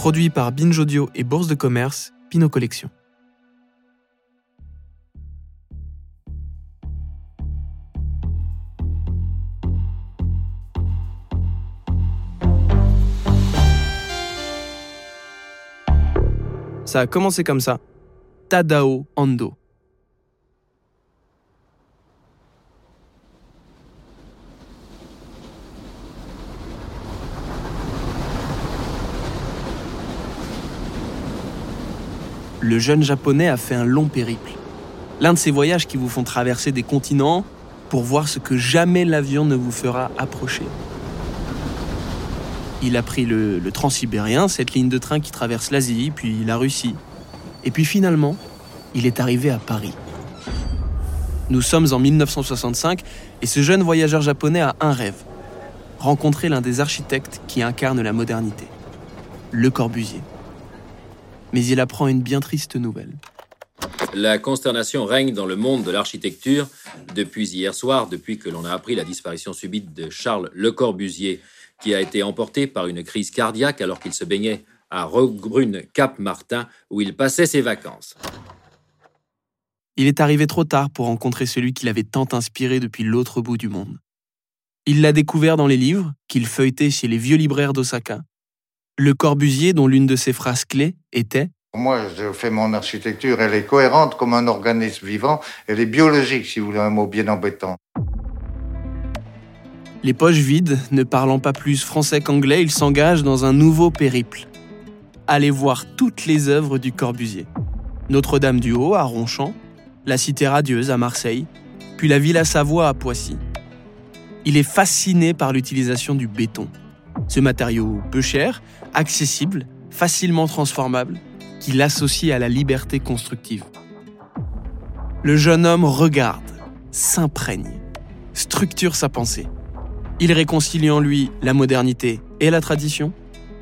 Produit par Binge Audio et Bourse de Commerce, Pinot Collection. Ça a commencé comme ça. Tadao Ando. Le jeune japonais a fait un long périple. L'un de ces voyages qui vous font traverser des continents pour voir ce que jamais l'avion ne vous fera approcher. Il a pris le, le transsibérien, cette ligne de train qui traverse l'Asie, puis la Russie. Et puis finalement, il est arrivé à Paris. Nous sommes en 1965 et ce jeune voyageur japonais a un rêve. Rencontrer l'un des architectes qui incarne la modernité. Le Corbusier. Mais il apprend une bien triste nouvelle. La consternation règne dans le monde de l'architecture depuis hier soir, depuis que l'on a appris la disparition subite de Charles Le Corbusier, qui a été emporté par une crise cardiaque alors qu'il se baignait à Roquebrune Cap Martin où il passait ses vacances. Il est arrivé trop tard pour rencontrer celui qui l'avait tant inspiré depuis l'autre bout du monde. Il l'a découvert dans les livres qu'il feuilletait chez les vieux libraires d'Osaka. Le Corbusier dont l'une de ses phrases clés était moi, je fais mon architecture, elle est cohérente comme un organisme vivant, elle est biologique, si vous voulez un mot bien embêtant. Les poches vides, ne parlant pas plus français qu'anglais, il s'engage dans un nouveau périple. Aller voir toutes les œuvres du Corbusier. Notre-Dame du Haut à Ronchamp, la Cité radieuse à Marseille, puis la Villa Savoie à Poissy. Il est fasciné par l'utilisation du béton. Ce matériau peu cher, accessible, facilement transformable, qui l'associe à la liberté constructive. Le jeune homme regarde, s'imprègne, structure sa pensée. Il réconcilie en lui la modernité et la tradition,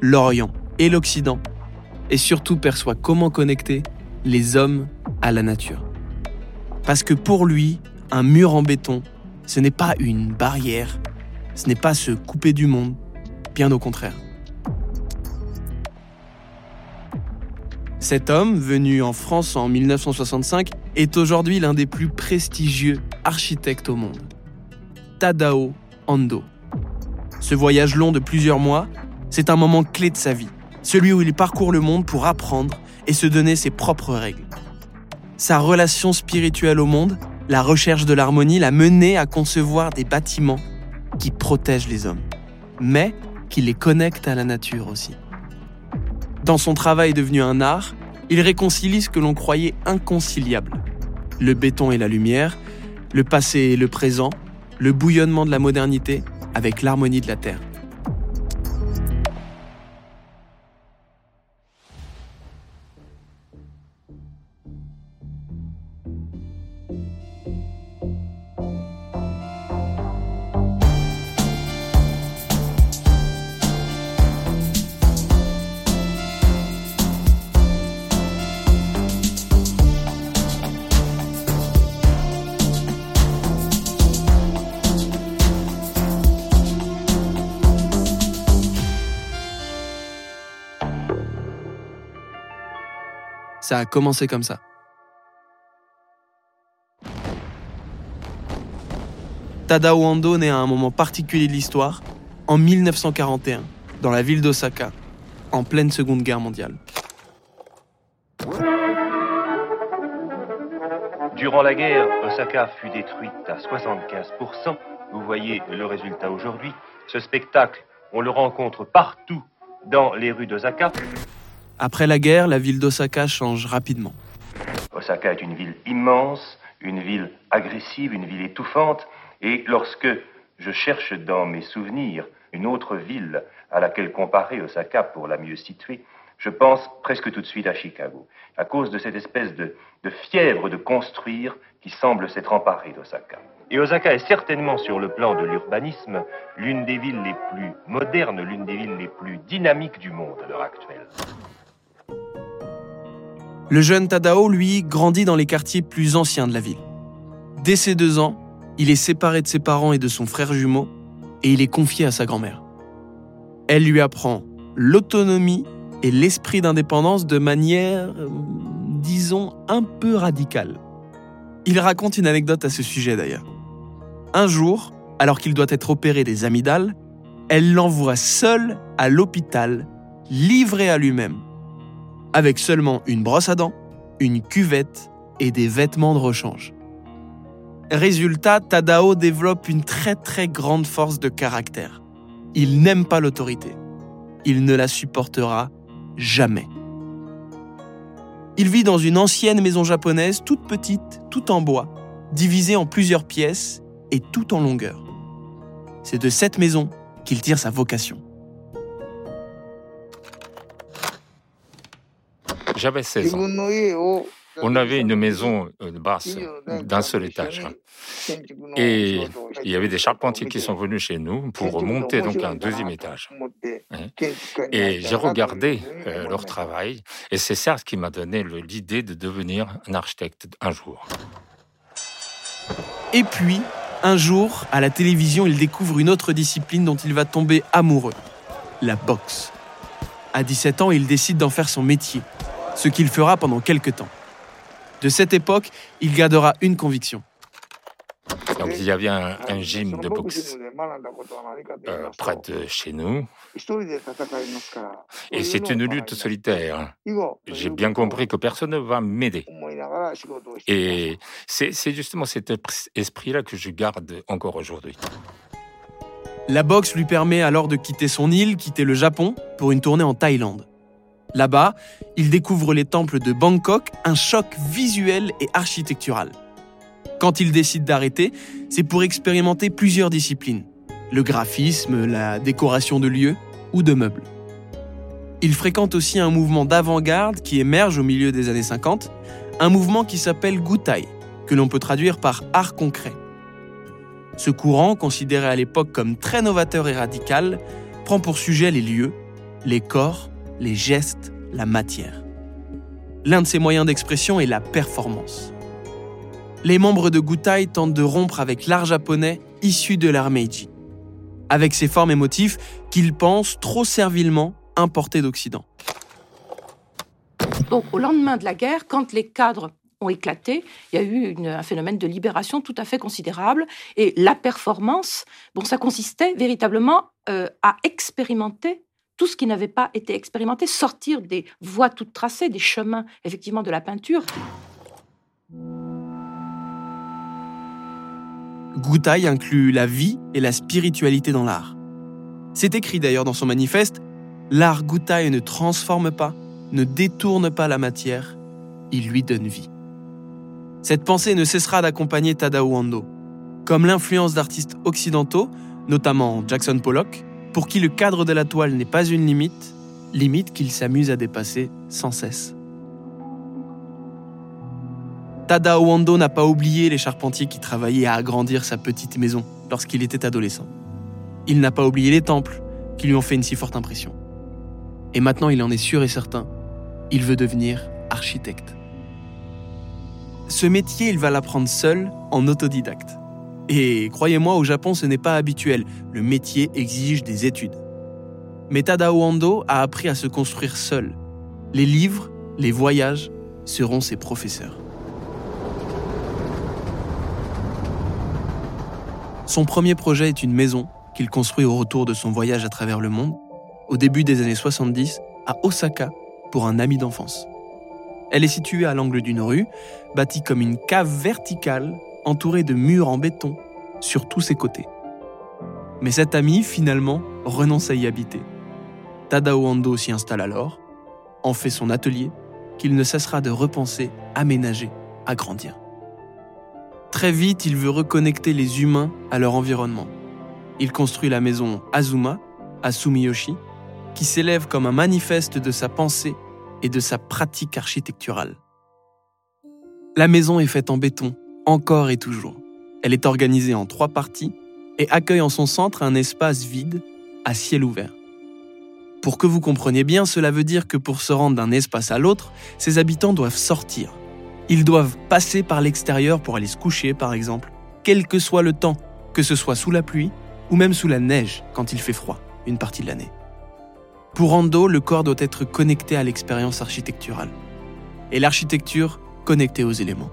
l'Orient et l'Occident, et surtout perçoit comment connecter les hommes à la nature. Parce que pour lui, un mur en béton, ce n'est pas une barrière, ce n'est pas se couper du monde, bien au contraire. Cet homme, venu en France en 1965, est aujourd'hui l'un des plus prestigieux architectes au monde. Tadao Ando. Ce voyage long de plusieurs mois, c'est un moment clé de sa vie, celui où il parcourt le monde pour apprendre et se donner ses propres règles. Sa relation spirituelle au monde, la recherche de l'harmonie l'a mené à concevoir des bâtiments qui protègent les hommes, mais qui les connectent à la nature aussi. Dans son travail devenu un art, il réconcilie ce que l'on croyait inconciliable. Le béton et la lumière, le passé et le présent, le bouillonnement de la modernité avec l'harmonie de la Terre. Ça a commencé comme ça. Tadao Ando naît à un moment particulier de l'histoire, en 1941, dans la ville d'Osaka, en pleine Seconde Guerre mondiale. Durant la guerre, Osaka fut détruite à 75%. Vous voyez le résultat aujourd'hui. Ce spectacle, on le rencontre partout dans les rues d'Osaka. Après la guerre, la ville d'Osaka change rapidement. Osaka est une ville immense, une ville agressive, une ville étouffante. Et lorsque je cherche dans mes souvenirs une autre ville à laquelle comparer Osaka pour la mieux situer, je pense presque tout de suite à Chicago, à cause de cette espèce de, fièvre de construire qui semble s'être emparée d'Osaka. Et Osaka est certainement sur le plan de l'urbanisme l'une des villes les plus modernes, l'une des villes les plus dynamiques du monde à l'heure actuelle. Le jeune Tadao, lui, grandit dans les quartiers plus anciens de la ville. Dès ses deux ans, il est séparé de ses parents et de son frère jumeau, et il est confié à sa grand-mère. Elle lui apprend l'autonomie et l'esprit d'indépendance de manière, euh, disons, un peu radicale. Il raconte une anecdote à ce sujet d'ailleurs. Un jour, alors qu'il doit être opéré des amygdales, elle l'envoie seul à l'hôpital, livré à lui-même, avec seulement une brosse à dents, une cuvette et des vêtements de rechange. Résultat, Tadao développe une très très grande force de caractère. Il n'aime pas l'autorité. Il ne la supportera jamais. Il vit dans une ancienne maison japonaise toute petite, toute en bois, divisée en plusieurs pièces et tout en longueur. C'est de cette maison qu'il tire sa vocation. J'avais 16 ans. On avait une maison euh, basse d'un seul étage. Et il y avait des charpentiers qui sont venus chez nous pour monter donc un deuxième étage. Hein. Et j'ai regardé euh, leur travail et c'est ça qui m'a donné l'idée de devenir un architecte un jour. Et puis, un jour, à la télévision, il découvre une autre discipline dont il va tomber amoureux, la boxe. À 17 ans, il décide d'en faire son métier, ce qu'il fera pendant quelques temps. De cette époque, il gardera une conviction. Donc il y avait un, gym de boxe euh, près de chez nous. Et c'est une lutte solitaire. J'ai bien compris que personne ne va m'aider. Et c'est justement cet esprit-là que je garde encore aujourd'hui. La boxe lui permet alors de quitter son île, quitter le Japon, pour une tournée en Thaïlande. Là-bas, il découvre les temples de Bangkok, un choc visuel et architectural. Quand il décide d'arrêter, c'est pour expérimenter plusieurs disciplines. Le graphisme, la décoration de lieux ou de meubles. Il fréquente aussi un mouvement d'avant-garde qui émerge au milieu des années 50, un mouvement qui s'appelle Gutai, que l'on peut traduire par art concret. Ce courant, considéré à l'époque comme très novateur et radical, prend pour sujet les lieux, les corps les gestes, la matière. L'un de ses moyens d'expression est la performance. Les membres de Gutai tentent de rompre avec l'art japonais issu de l'art Meiji, avec ses formes et motifs qu'ils pensent trop servilement importés d'Occident. Au lendemain de la guerre, quand les cadres ont éclaté. Il y a eu un phénomène de libération tout à fait considérable. Et la performance, bon, ça consistait véritablement euh, à expérimenter tout ce qui n'avait pas été expérimenté, sortir des voies toutes tracées, des chemins effectivement de la peinture. Goutai inclut la vie et la spiritualité dans l'art. C'est écrit d'ailleurs dans son manifeste L'art Goutai ne transforme pas, ne détourne pas la matière, il lui donne vie. Cette pensée ne cessera d'accompagner Tadao Ando, comme l'influence d'artistes occidentaux, notamment Jackson Pollock, pour qui le cadre de la toile n'est pas une limite, limite qu'il s'amuse à dépasser sans cesse. Tadao Wando n'a pas oublié les charpentiers qui travaillaient à agrandir sa petite maison lorsqu'il était adolescent. Il n'a pas oublié les temples qui lui ont fait une si forte impression. Et maintenant, il en est sûr et certain, il veut devenir architecte. Ce métier, il va l'apprendre seul, en autodidacte. Et croyez-moi, au Japon, ce n'est pas habituel. Le métier exige des études. Mais Tadao Ando a appris à se construire seul. Les livres, les voyages seront ses professeurs. Son premier projet est une maison qu'il construit au retour de son voyage à travers le monde, au début des années 70, à Osaka, pour un ami d'enfance. Elle est située à l'angle d'une rue, bâtie comme une cave verticale entouré de murs en béton sur tous ses côtés. Mais cet ami, finalement, renonce à y habiter. Tadao Ando s'y installe alors, en fait son atelier, qu'il ne cessera de repenser, aménager, agrandir. Très vite, il veut reconnecter les humains à leur environnement. Il construit la maison Azuma, à Sumiyoshi, qui s'élève comme un manifeste de sa pensée et de sa pratique architecturale. La maison est faite en béton, encore et toujours. Elle est organisée en trois parties et accueille en son centre un espace vide, à ciel ouvert. Pour que vous compreniez bien, cela veut dire que pour se rendre d'un espace à l'autre, ses habitants doivent sortir. Ils doivent passer par l'extérieur pour aller se coucher, par exemple, quel que soit le temps, que ce soit sous la pluie ou même sous la neige quand il fait froid, une partie de l'année. Pour Ando, le corps doit être connecté à l'expérience architecturale. Et l'architecture connectée aux éléments.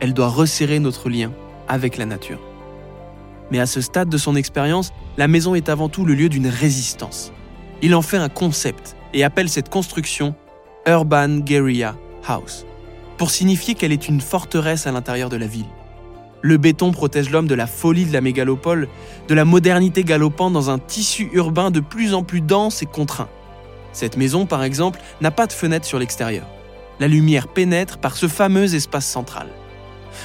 Elle doit resserrer notre lien avec la nature. Mais à ce stade de son expérience, la maison est avant tout le lieu d'une résistance. Il en fait un concept et appelle cette construction Urban Guerrilla House, pour signifier qu'elle est une forteresse à l'intérieur de la ville. Le béton protège l'homme de la folie de la mégalopole, de la modernité galopante dans un tissu urbain de plus en plus dense et contraint. Cette maison, par exemple, n'a pas de fenêtre sur l'extérieur. La lumière pénètre par ce fameux espace central.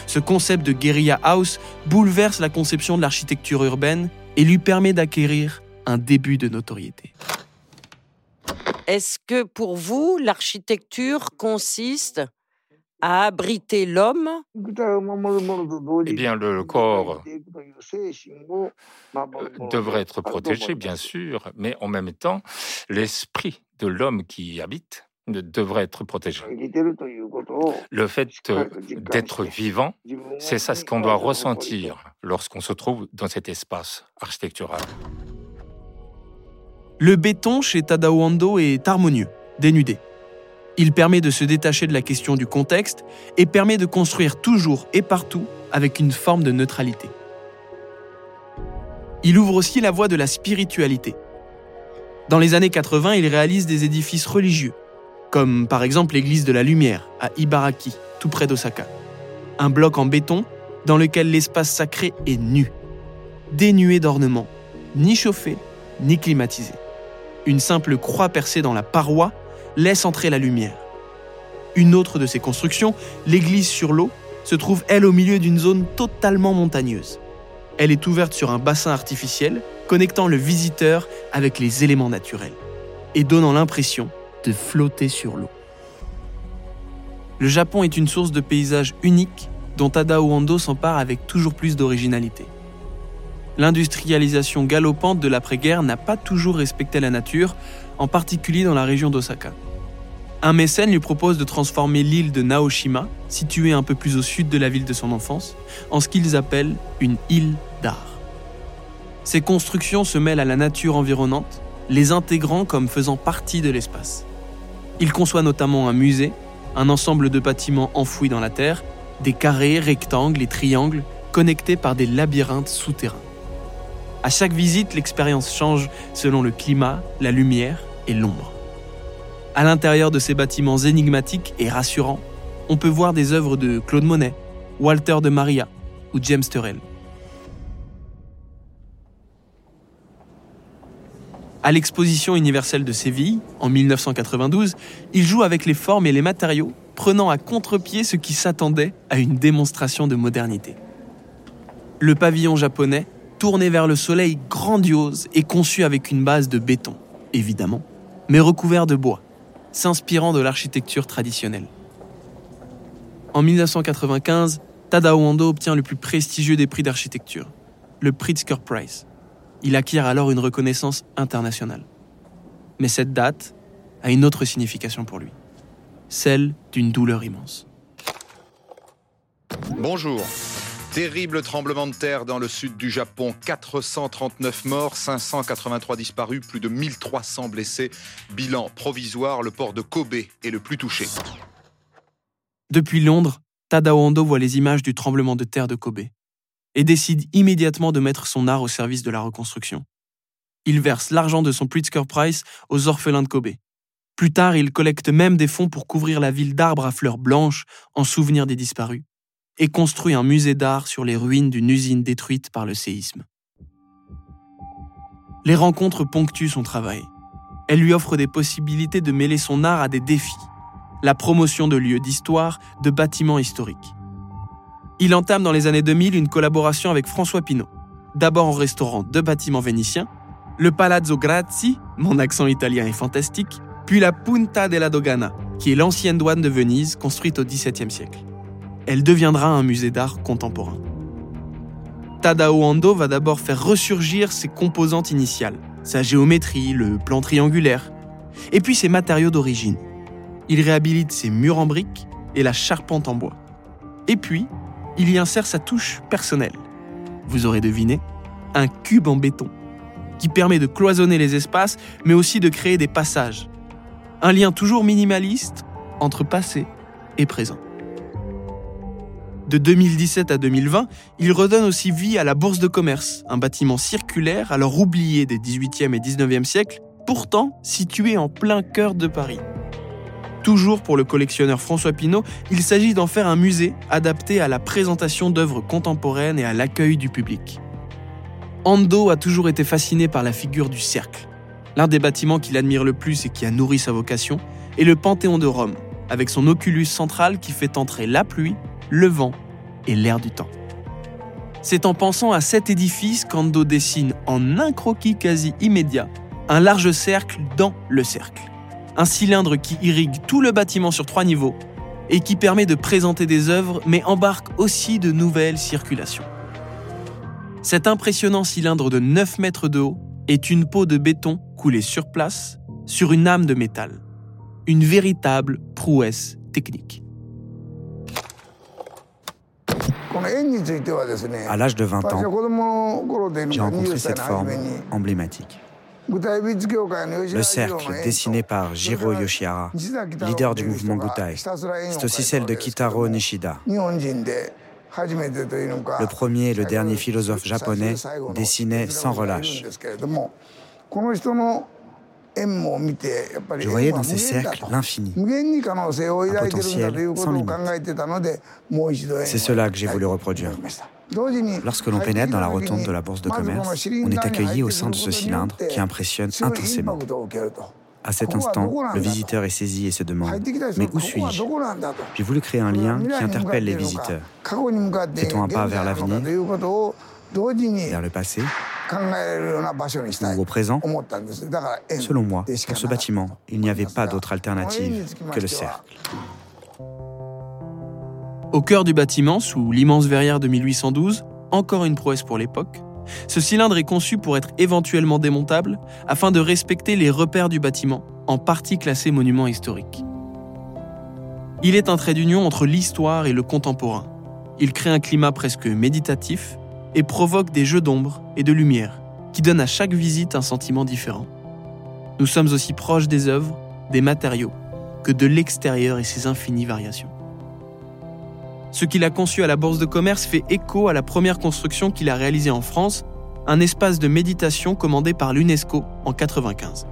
Ce concept de guerilla house bouleverse la conception de l'architecture urbaine et lui permet d'acquérir un début de notoriété. Est-ce que pour vous, l'architecture consiste à abriter l'homme? Eh bien, le corps devrait être protégé, bien sûr, mais en même temps, l'esprit de l'homme qui y habite devrait être protégé. Le fait d'être vivant, c'est ça ce qu'on doit ressentir lorsqu'on se trouve dans cet espace architectural. Le béton chez Tadao Ando est harmonieux, dénudé. Il permet de se détacher de la question du contexte et permet de construire toujours et partout avec une forme de neutralité. Il ouvre aussi la voie de la spiritualité. Dans les années 80, il réalise des édifices religieux, comme par exemple l'église de la Lumière à Ibaraki, tout près d'Osaka. Un bloc en béton dans lequel l'espace sacré est nu, dénué d'ornements, ni chauffé, ni climatisé. Une simple croix percée dans la paroi laisse entrer la lumière. Une autre de ces constructions, l'église sur l'eau, se trouve elle au milieu d'une zone totalement montagneuse. Elle est ouverte sur un bassin artificiel connectant le visiteur avec les éléments naturels et donnant l'impression de flotter sur l'eau. Le Japon est une source de paysages uniques dont Tadao Ando s'empare avec toujours plus d'originalité. L'industrialisation galopante de l'après-guerre n'a pas toujours respecté la nature, en particulier dans la région d'Osaka. Un mécène lui propose de transformer l'île de Naoshima, située un peu plus au sud de la ville de son enfance, en ce qu'ils appellent une île d'art. Ces constructions se mêlent à la nature environnante, les intégrant comme faisant partie de l'espace. Il conçoit notamment un musée, un ensemble de bâtiments enfouis dans la terre, des carrés, rectangles et triangles connectés par des labyrinthes souterrains. À chaque visite, l'expérience change selon le climat, la lumière et l'ombre. À l'intérieur de ces bâtiments énigmatiques et rassurants, on peut voir des œuvres de Claude Monet, Walter de Maria ou James Turrell. À l'exposition universelle de Séville, en 1992, il joue avec les formes et les matériaux, prenant à contre-pied ce qui s'attendait à une démonstration de modernité. Le pavillon japonais, tourné vers le soleil grandiose et conçu avec une base de béton, évidemment, mais recouvert de bois, s'inspirant de l'architecture traditionnelle. En 1995, Tadao Ando obtient le plus prestigieux des prix d'architecture, le Pritzker Prize. Il acquiert alors une reconnaissance internationale. Mais cette date a une autre signification pour lui, celle d'une douleur immense. Bonjour. Terrible tremblement de terre dans le sud du Japon. 439 morts, 583 disparus, plus de 1300 blessés. Bilan provisoire, le port de Kobe est le plus touché. Depuis Londres, Tadao Ando voit les images du tremblement de terre de Kobe et décide immédiatement de mettre son art au service de la reconstruction. Il verse l'argent de son Pritzker Prize aux orphelins de Kobe. Plus tard, il collecte même des fonds pour couvrir la ville d'arbres à fleurs blanches en souvenir des disparus et construit un musée d'art sur les ruines d'une usine détruite par le séisme. Les rencontres ponctuent son travail. Elles lui offrent des possibilités de mêler son art à des défis, la promotion de lieux d'histoire, de bâtiments historiques. Il entame dans les années 2000 une collaboration avec François Pinault, d'abord en restaurant deux bâtiments vénitiens, le Palazzo Grazi, mon accent italien est fantastique, puis la Punta della Dogana, qui est l'ancienne douane de Venise construite au XVIIe siècle. Elle deviendra un musée d'art contemporain. Tadao Ando va d'abord faire ressurgir ses composantes initiales, sa géométrie, le plan triangulaire, et puis ses matériaux d'origine. Il réhabilite ses murs en briques et la charpente en bois. Et puis, il y insère sa touche personnelle. Vous aurez deviné, un cube en béton. qui permet de cloisonner les espaces, mais aussi de créer des passages. Un lien toujours minimaliste entre passé et présent. De 2017 à 2020, il redonne aussi vie à la Bourse de commerce, un bâtiment circulaire alors oublié des 18e et 19e siècles, pourtant situé en plein cœur de Paris. Toujours pour le collectionneur François Pinault, il s'agit d'en faire un musée adapté à la présentation d'œuvres contemporaines et à l'accueil du public. Ando a toujours été fasciné par la figure du cercle. L'un des bâtiments qu'il admire le plus et qui a nourri sa vocation est le Panthéon de Rome, avec son oculus central qui fait entrer la pluie, le vent et l'air du temps. C'est en pensant à cet édifice qu'Ando dessine en un croquis quasi immédiat un large cercle dans le cercle un cylindre qui irrigue tout le bâtiment sur trois niveaux et qui permet de présenter des œuvres mais embarque aussi de nouvelles circulations. Cet impressionnant cylindre de 9 mètres de haut est une peau de béton coulée sur place sur une âme de métal. Une véritable prouesse technique. À l'âge de 20 ans, j'ai rencontré cette forme emblématique. Le cercle, dessiné par Jiro Yoshihara, leader du mouvement Gutai, c'est aussi celle de Kitaro Nishida, le premier et le dernier philosophe japonais dessinait sans relâche. Je voyais dans ces cercles l'infini, un potentiel sans limite. C'est cela que j'ai voulu reproduire. Lorsque l'on pénètre dans la rotonde de la bourse de commerce, on est accueilli au sein de ce cylindre qui impressionne intensément. À cet instant, le visiteur est saisi et se demande Mais où suis-je? J'ai voulu créer un lien qui interpelle les visiteurs. Fait-on un pas vers l'avenir, vers le passé ou au présent? Selon moi, pour ce bâtiment, il n'y avait pas d'autre alternative que le cercle. Au cœur du bâtiment, sous l'immense verrière de 1812, encore une prouesse pour l'époque, ce cylindre est conçu pour être éventuellement démontable afin de respecter les repères du bâtiment, en partie classé monument historique. Il est un trait d'union entre l'histoire et le contemporain. Il crée un climat presque méditatif et provoque des jeux d'ombre et de lumière qui donnent à chaque visite un sentiment différent. Nous sommes aussi proches des œuvres, des matériaux, que de l'extérieur et ses infinies variations. Ce qu'il a conçu à la Bourse de commerce fait écho à la première construction qu'il a réalisée en France, un espace de méditation commandé par l'UNESCO en 1995.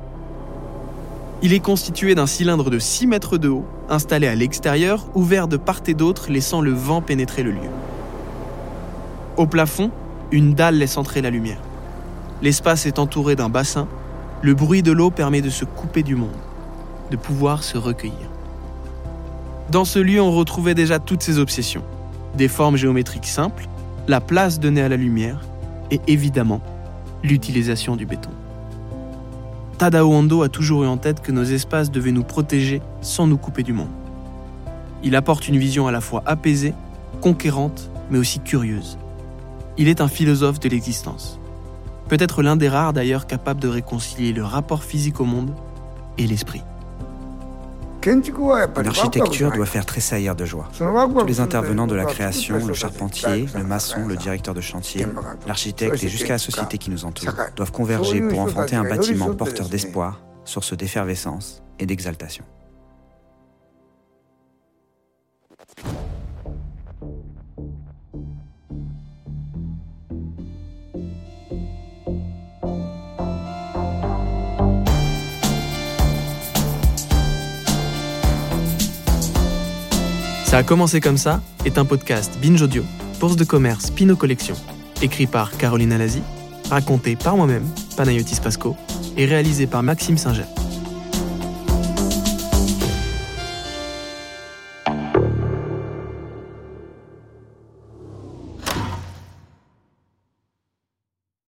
Il est constitué d'un cylindre de 6 mètres de haut, installé à l'extérieur, ouvert de part et d'autre, laissant le vent pénétrer le lieu. Au plafond, une dalle laisse entrer la lumière. L'espace est entouré d'un bassin. Le bruit de l'eau permet de se couper du monde, de pouvoir se recueillir. Dans ce lieu, on retrouvait déjà toutes ces obsessions. Des formes géométriques simples, la place donnée à la lumière et évidemment l'utilisation du béton. Tadao Ando a toujours eu en tête que nos espaces devaient nous protéger sans nous couper du monde. Il apporte une vision à la fois apaisée, conquérante, mais aussi curieuse. Il est un philosophe de l'existence. Peut-être l'un des rares d'ailleurs capables de réconcilier le rapport physique au monde et l'esprit. L'architecture doit faire tressaillir de joie. Tous les intervenants de la création, le charpentier, le maçon, le directeur de chantier, l'architecte et jusqu'à la société qui nous entoure, doivent converger pour enfanter un bâtiment porteur d'espoir, source d'effervescence et d'exaltation. Ça a commencé comme ça est un podcast Binge Audio, Bourse de commerce Pinot Collection, écrit par Caroline Alazi, raconté par moi-même, Panayotis Pasco, et réalisé par Maxime Singer.